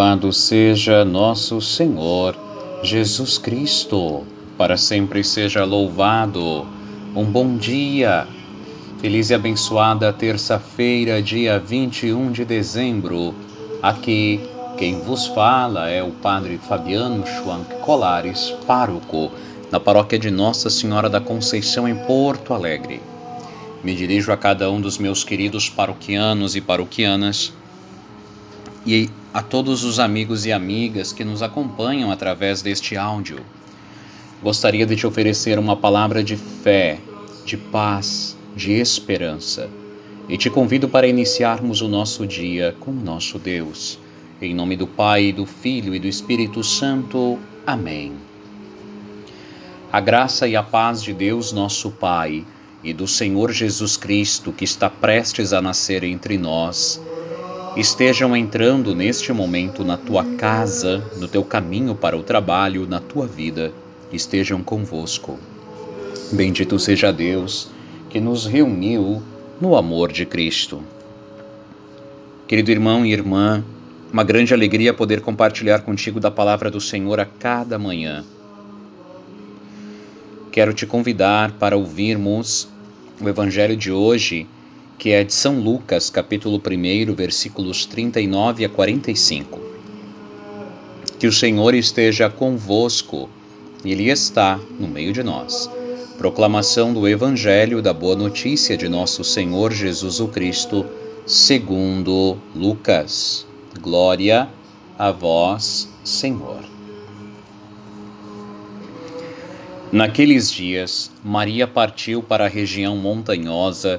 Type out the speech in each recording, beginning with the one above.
Louvado seja nosso Senhor Jesus Cristo, para sempre seja louvado. Um bom dia, feliz e abençoada terça-feira, dia 21 de dezembro. Aqui quem vos fala é o Padre Fabiano Schwank Colares, pároco, na paróquia de Nossa Senhora da Conceição, em Porto Alegre. Me dirijo a cada um dos meus queridos paroquianos e paroquianas e a todos os amigos e amigas que nos acompanham através deste áudio. Gostaria de te oferecer uma palavra de fé, de paz, de esperança e te convido para iniciarmos o nosso dia com nosso Deus. Em nome do Pai, do Filho e do Espírito Santo. Amém. A graça e a paz de Deus, nosso Pai, e do Senhor Jesus Cristo, que está prestes a nascer entre nós, estejam entrando neste momento na tua casa, no teu caminho para o trabalho, na tua vida, estejam convosco. Bendito seja Deus que nos reuniu no amor de Cristo. Querido irmão e irmã, uma grande alegria poder compartilhar contigo da palavra do Senhor a cada manhã. Quero te convidar para ouvirmos o Evangelho de hoje que é de São Lucas, capítulo 1, versículos 39 a 45. Que o Senhor esteja convosco, Ele está no meio de nós. Proclamação do Evangelho da Boa Notícia de nosso Senhor Jesus o Cristo, segundo Lucas. Glória a vós, Senhor. Naqueles dias, Maria partiu para a região montanhosa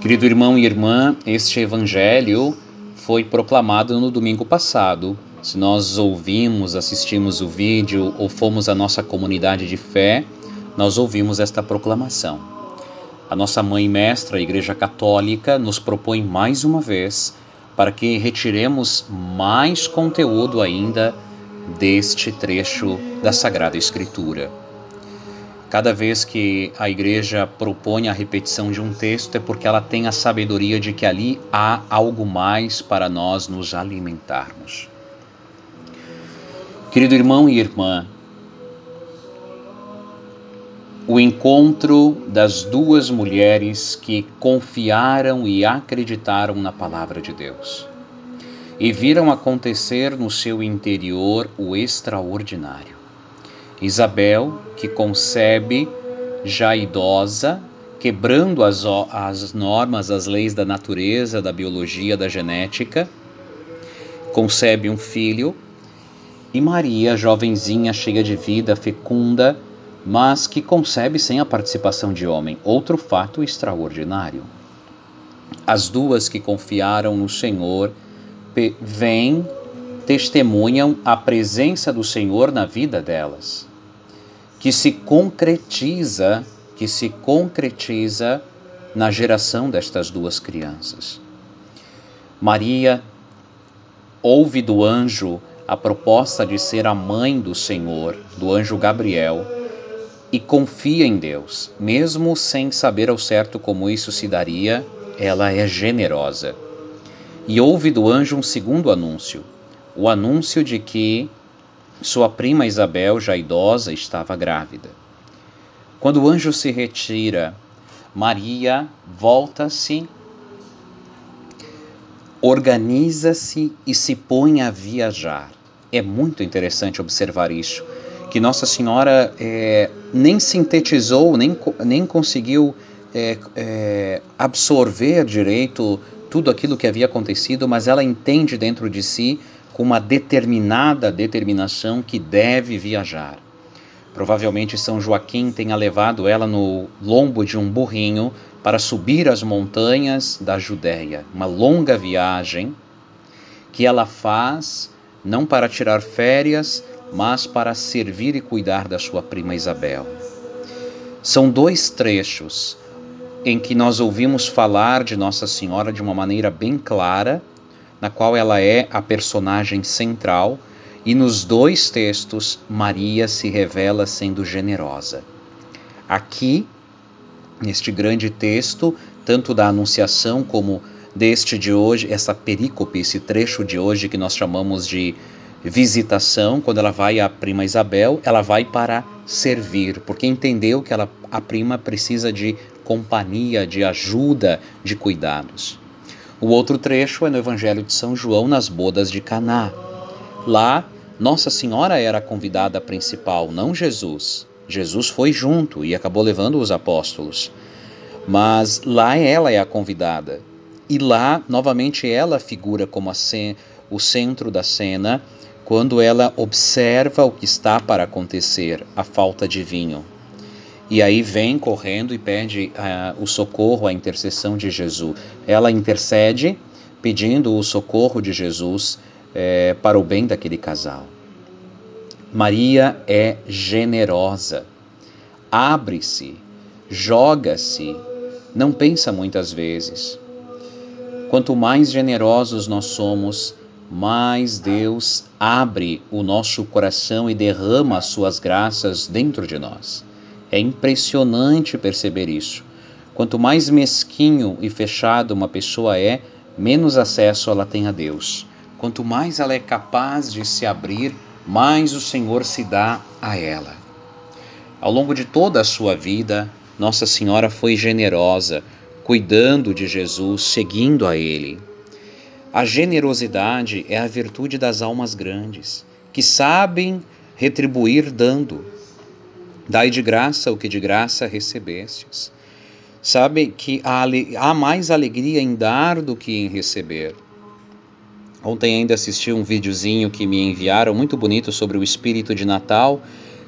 Querido irmão e irmã, este evangelho foi proclamado no domingo passado. Se nós ouvimos, assistimos o vídeo ou fomos à nossa comunidade de fé, nós ouvimos esta proclamação. A nossa mãe mestra, a Igreja Católica, nos propõe mais uma vez para que retiremos mais conteúdo ainda deste trecho da Sagrada Escritura. Cada vez que a igreja propõe a repetição de um texto é porque ela tem a sabedoria de que ali há algo mais para nós nos alimentarmos. Querido irmão e irmã, o encontro das duas mulheres que confiaram e acreditaram na palavra de Deus e viram acontecer no seu interior o extraordinário. Isabel, que concebe já idosa, quebrando as, as normas, as leis da natureza, da biologia, da genética, concebe um filho, e Maria, jovenzinha, cheia de vida, fecunda, mas que concebe sem a participação de homem. Outro fato extraordinário. As duas que confiaram no Senhor vêm, testemunham a presença do Senhor na vida delas que se concretiza, que se concretiza na geração destas duas crianças. Maria ouve do anjo a proposta de ser a mãe do Senhor, do anjo Gabriel, e confia em Deus, mesmo sem saber ao certo como isso se daria, ela é generosa. E ouve do anjo um segundo anúncio, o anúncio de que sua prima Isabel, já idosa, estava grávida. Quando o anjo se retira, Maria volta-se organiza-se e se põe a viajar. É muito interessante observar isso, que Nossa Senhora é, nem sintetizou, nem, nem conseguiu é, é, absorver direito tudo aquilo que havia acontecido, mas ela entende dentro de si com uma determinada determinação que deve viajar. Provavelmente São Joaquim tenha levado ela no lombo de um burrinho para subir as montanhas da Judéia, uma longa viagem que ela faz não para tirar férias, mas para servir e cuidar da sua prima Isabel. São dois trechos em que nós ouvimos falar de Nossa Senhora de uma maneira bem clara, na qual ela é a personagem central, e nos dois textos Maria se revela sendo generosa. Aqui neste grande texto, tanto da Anunciação como deste de hoje, essa perícope, esse trecho de hoje que nós chamamos de visitação, quando ela vai à prima Isabel, ela vai para servir, porque entendeu que ela, a prima precisa de companhia, de ajuda, de cuidados. O outro trecho é no Evangelho de São João, nas bodas de Caná. Lá, Nossa Senhora era a convidada principal, não Jesus. Jesus foi junto e acabou levando os apóstolos. Mas lá ela é a convidada. E lá, novamente, ela figura como o centro da cena quando ela observa o que está para acontecer, a falta de vinho. E aí vem correndo e pede uh, o socorro, a intercessão de Jesus. Ela intercede pedindo o socorro de Jesus eh, para o bem daquele casal. Maria é generosa, abre-se, joga-se, não pensa muitas vezes. Quanto mais generosos nós somos, mais Deus abre o nosso coração e derrama as suas graças dentro de nós. É impressionante perceber isso. Quanto mais mesquinho e fechado uma pessoa é, menos acesso ela tem a Deus. Quanto mais ela é capaz de se abrir, mais o Senhor se dá a ela. Ao longo de toda a sua vida, Nossa Senhora foi generosa, cuidando de Jesus, seguindo a Ele. A generosidade é a virtude das almas grandes, que sabem retribuir dando. Dai de graça o que de graça recebestes. Sabe que há mais alegria em dar do que em receber. Ontem ainda assisti um videozinho que me enviaram muito bonito sobre o espírito de Natal.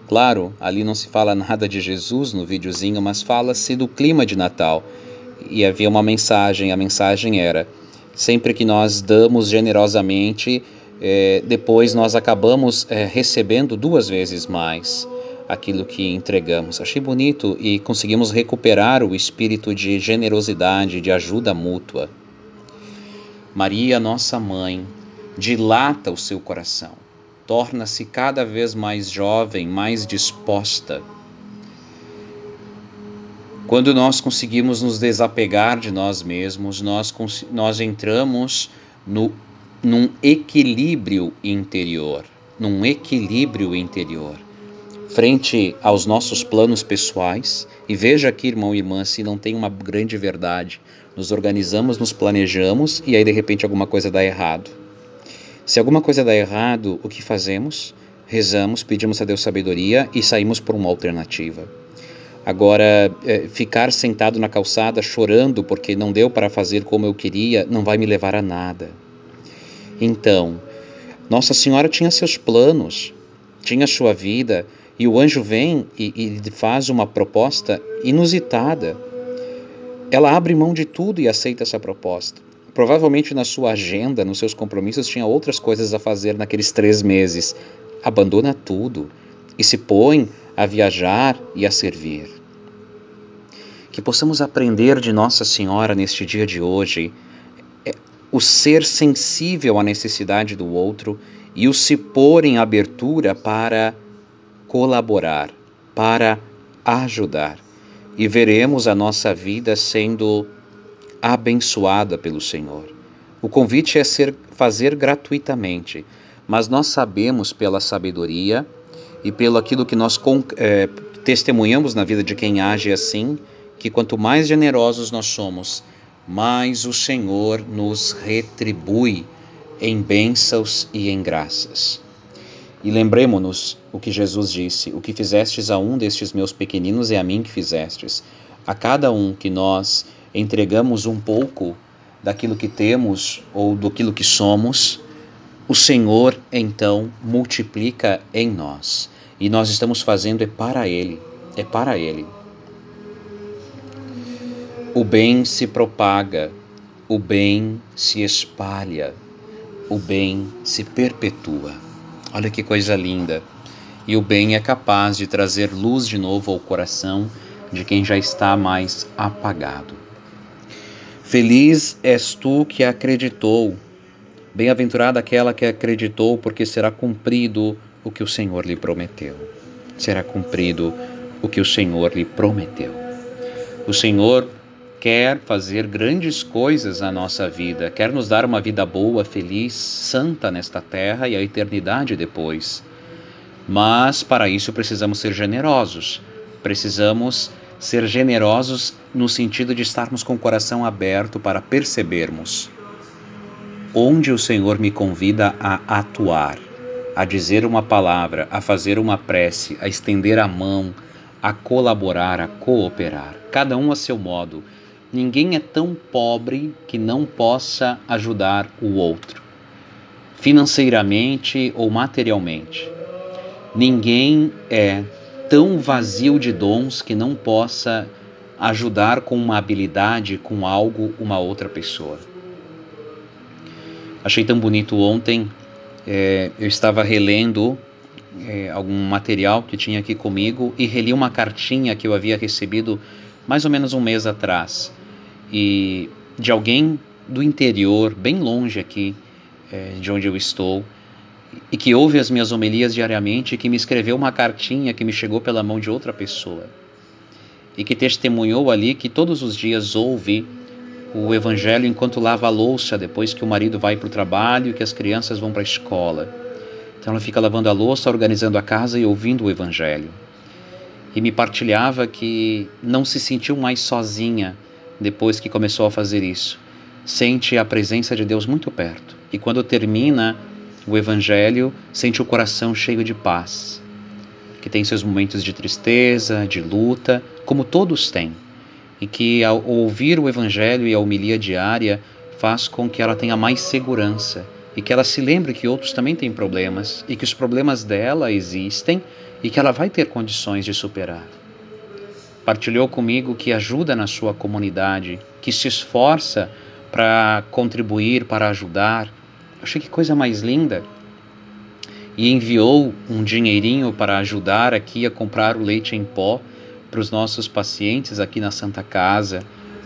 Claro, ali não se fala nada de Jesus no videozinho, mas fala-se do clima de Natal. E havia uma mensagem, a mensagem era: sempre que nós damos generosamente, é, depois nós acabamos é, recebendo duas vezes mais aquilo que entregamos. Achei bonito e conseguimos recuperar o espírito de generosidade, de ajuda mútua. Maria, nossa mãe, dilata o seu coração, torna-se cada vez mais jovem, mais disposta. Quando nós conseguimos nos desapegar de nós mesmos, nós, nós entramos no, num equilíbrio interior, num equilíbrio interior frente aos nossos planos pessoais. E veja aqui, irmão e irmã, se não tem uma grande verdade. Nos organizamos, nos planejamos e aí de repente alguma coisa dá errado. Se alguma coisa dá errado, o que fazemos? Rezamos, pedimos a Deus sabedoria e saímos por uma alternativa. Agora, é, ficar sentado na calçada chorando porque não deu para fazer como eu queria não vai me levar a nada. Então, Nossa Senhora tinha seus planos, tinha sua vida, e o anjo vem e, e faz uma proposta inusitada. Ela abre mão de tudo e aceita essa proposta. Provavelmente na sua agenda, nos seus compromissos, tinha outras coisas a fazer naqueles três meses. Abandona tudo e se põe a viajar e a servir. Que possamos aprender de Nossa Senhora neste dia de hoje é, o ser sensível à necessidade do outro e o se pôr em abertura para colaborar, para ajudar. E veremos a nossa vida sendo abençoada pelo Senhor. O convite é ser, fazer gratuitamente, mas nós sabemos pela sabedoria e pelo aquilo que nós é, testemunhamos na vida de quem age assim, que quanto mais generosos nós somos, mais o Senhor nos retribui em bênçãos e em graças. E lembremos-nos o que Jesus disse: O que fizestes a um destes meus pequeninos é a mim que fizestes. A cada um que nós entregamos um pouco daquilo que temos ou daquilo que somos, o Senhor então multiplica em nós. E nós estamos fazendo é para Ele, é para Ele. O bem se propaga, o bem se espalha, o bem se perpetua. Olha que coisa linda! E o bem é capaz de trazer luz de novo ao coração de quem já está mais apagado. Feliz és tu que acreditou, bem-aventurada aquela que acreditou, porque será cumprido o que o Senhor lhe prometeu. Será cumprido o que o Senhor lhe prometeu. O Senhor quer fazer grandes coisas na nossa vida, quer nos dar uma vida boa, feliz, santa nesta terra e a eternidade depois. Mas para isso precisamos ser generosos, precisamos ser generosos no sentido de estarmos com o coração aberto para percebermos onde o Senhor me convida a atuar, a dizer uma palavra, a fazer uma prece, a estender a mão, a colaborar, a cooperar, cada um a seu modo Ninguém é tão pobre que não possa ajudar o outro, financeiramente ou materialmente. Ninguém é tão vazio de dons que não possa ajudar com uma habilidade, com algo, uma outra pessoa. Achei tão bonito ontem, é, eu estava relendo é, algum material que tinha aqui comigo e reli uma cartinha que eu havia recebido mais ou menos um mês atrás e de alguém do interior, bem longe aqui é, de onde eu estou, e que ouve as minhas homilias diariamente, e que me escreveu uma cartinha que me chegou pela mão de outra pessoa, e que testemunhou ali que todos os dias ouve o evangelho enquanto lava a louça depois que o marido vai para o trabalho e que as crianças vão para a escola. Então ela fica lavando a louça, organizando a casa e ouvindo o evangelho. E me partilhava que não se sentiu mais sozinha depois que começou a fazer isso. Sente a presença de Deus muito perto. E quando termina o Evangelho, sente o coração cheio de paz. Que tem seus momentos de tristeza, de luta, como todos têm. E que ao ouvir o Evangelho e a homilia diária faz com que ela tenha mais segurança e que ela se lembre que outros também têm problemas e que os problemas dela existem e que ela vai ter condições de superar partilhou comigo que ajuda na sua comunidade, que se esforça para contribuir, para ajudar. Achei que coisa mais linda. E enviou um dinheirinho para ajudar aqui a comprar o leite em pó para os nossos pacientes aqui na Santa Casa.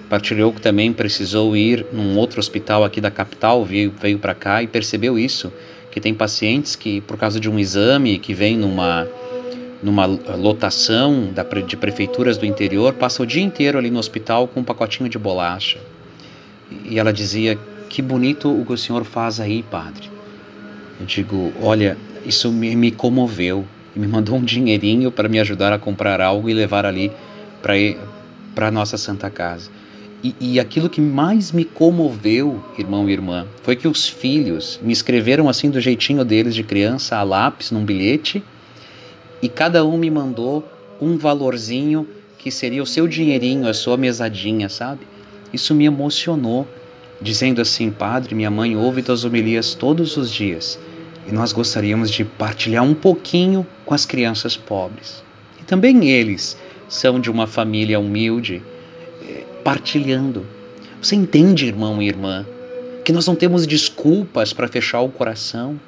Partilhou que também precisou ir num outro hospital aqui da capital, veio, veio para cá e percebeu isso, que tem pacientes que por causa de um exame que vem numa numa lotação de prefeituras do interior, passa o dia inteiro ali no hospital com um pacotinho de bolacha. E ela dizia: Que bonito o que o senhor faz aí, padre. Eu digo: Olha, isso me, me comoveu. E me mandou um dinheirinho para me ajudar a comprar algo e levar ali para a nossa Santa Casa. E, e, aquilo que mais me comoveu, irmão e irmã, foi que os filhos me escreveram assim do jeitinho deles de criança, a lápis, num bilhete, e cada um me mandou um valorzinho que seria o seu dinheirinho, a sua mesadinha, sabe? Isso me emocionou, dizendo assim: Padre, minha mãe ouve tuas homilias todos os dias e nós gostaríamos de partilhar um pouquinho com as crianças pobres. E também eles são de uma família humilde, eh, partilhando. Você entende, irmão e irmã, que nós não temos desculpas para fechar o coração,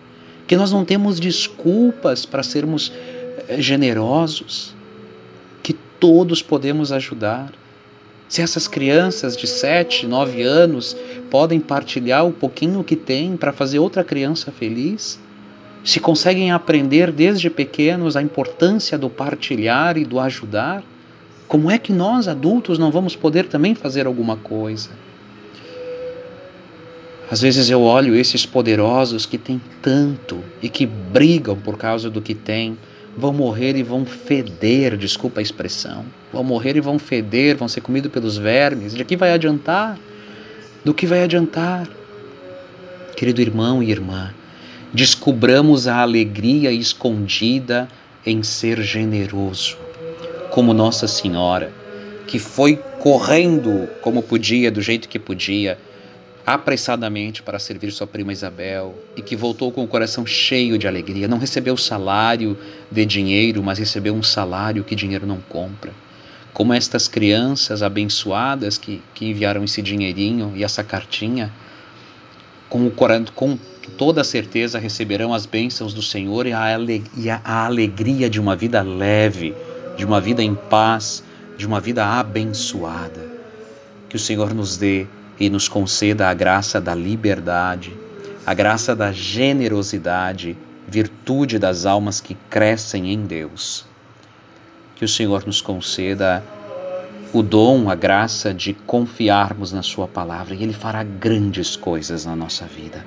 que nós não temos desculpas para sermos generosos, que todos podemos ajudar. Se essas crianças de 7, 9 anos podem partilhar o pouquinho que têm para fazer outra criança feliz, se conseguem aprender desde pequenos a importância do partilhar e do ajudar, como é que nós adultos não vamos poder também fazer alguma coisa? Às vezes eu olho esses poderosos que têm tanto e que brigam por causa do que têm, vão morrer e vão feder, desculpa a expressão. Vão morrer e vão feder, vão ser comidos pelos vermes. De que vai adiantar? Do que vai adiantar? Querido irmão e irmã, descubramos a alegria escondida em ser generoso, como Nossa Senhora, que foi correndo como podia, do jeito que podia, apressadamente para servir sua prima Isabel e que voltou com o coração cheio de alegria. Não recebeu salário de dinheiro, mas recebeu um salário que dinheiro não compra. Como estas crianças abençoadas que, que enviaram esse dinheirinho e essa cartinha, com, o, com toda certeza receberão as bênçãos do Senhor e a, e a alegria de uma vida leve, de uma vida em paz, de uma vida abençoada. Que o Senhor nos dê e nos conceda a graça da liberdade, a graça da generosidade, virtude das almas que crescem em Deus. Que o Senhor nos conceda o dom, a graça de confiarmos na Sua palavra e Ele fará grandes coisas na nossa vida.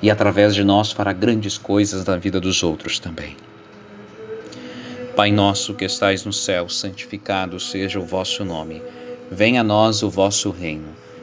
E através de nós fará grandes coisas na vida dos outros também. Pai nosso que estais no céu, santificado seja o vosso nome. Venha a nós o vosso reino.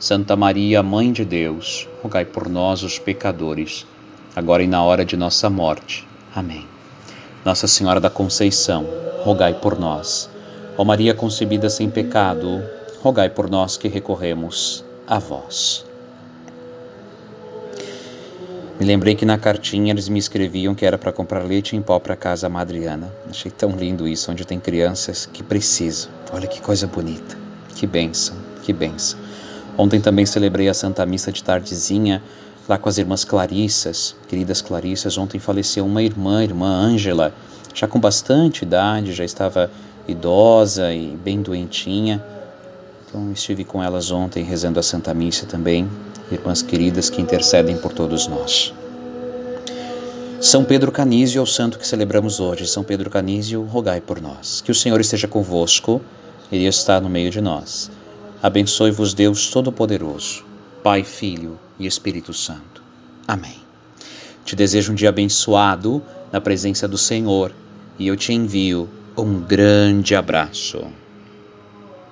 Santa Maria, Mãe de Deus, rogai por nós, os pecadores, agora e na hora de nossa morte. Amém. Nossa Senhora da Conceição, rogai por nós. Ó Maria concebida sem pecado, rogai por nós que recorremos a vós. Me lembrei que na cartinha eles me escreviam que era para comprar leite em pó para casa Madriana. Achei tão lindo isso, onde tem crianças que precisam. Olha que coisa bonita. Que bênção, que bênção. Ontem também celebrei a Santa Missa de tardezinha lá com as irmãs Clarissas, queridas Clarissas. Ontem faleceu uma irmã, irmã Ângela, já com bastante idade, já estava idosa e bem doentinha. Então estive com elas ontem rezando a Santa Missa também, irmãs queridas que intercedem por todos nós. São Pedro Canísio é o santo que celebramos hoje. São Pedro Canísio, rogai por nós. Que o Senhor esteja convosco, Ele está no meio de nós. Abençoe-vos Deus Todo-Poderoso, Pai, Filho e Espírito Santo. Amém. Te desejo um dia abençoado na presença do Senhor e eu te envio um grande abraço.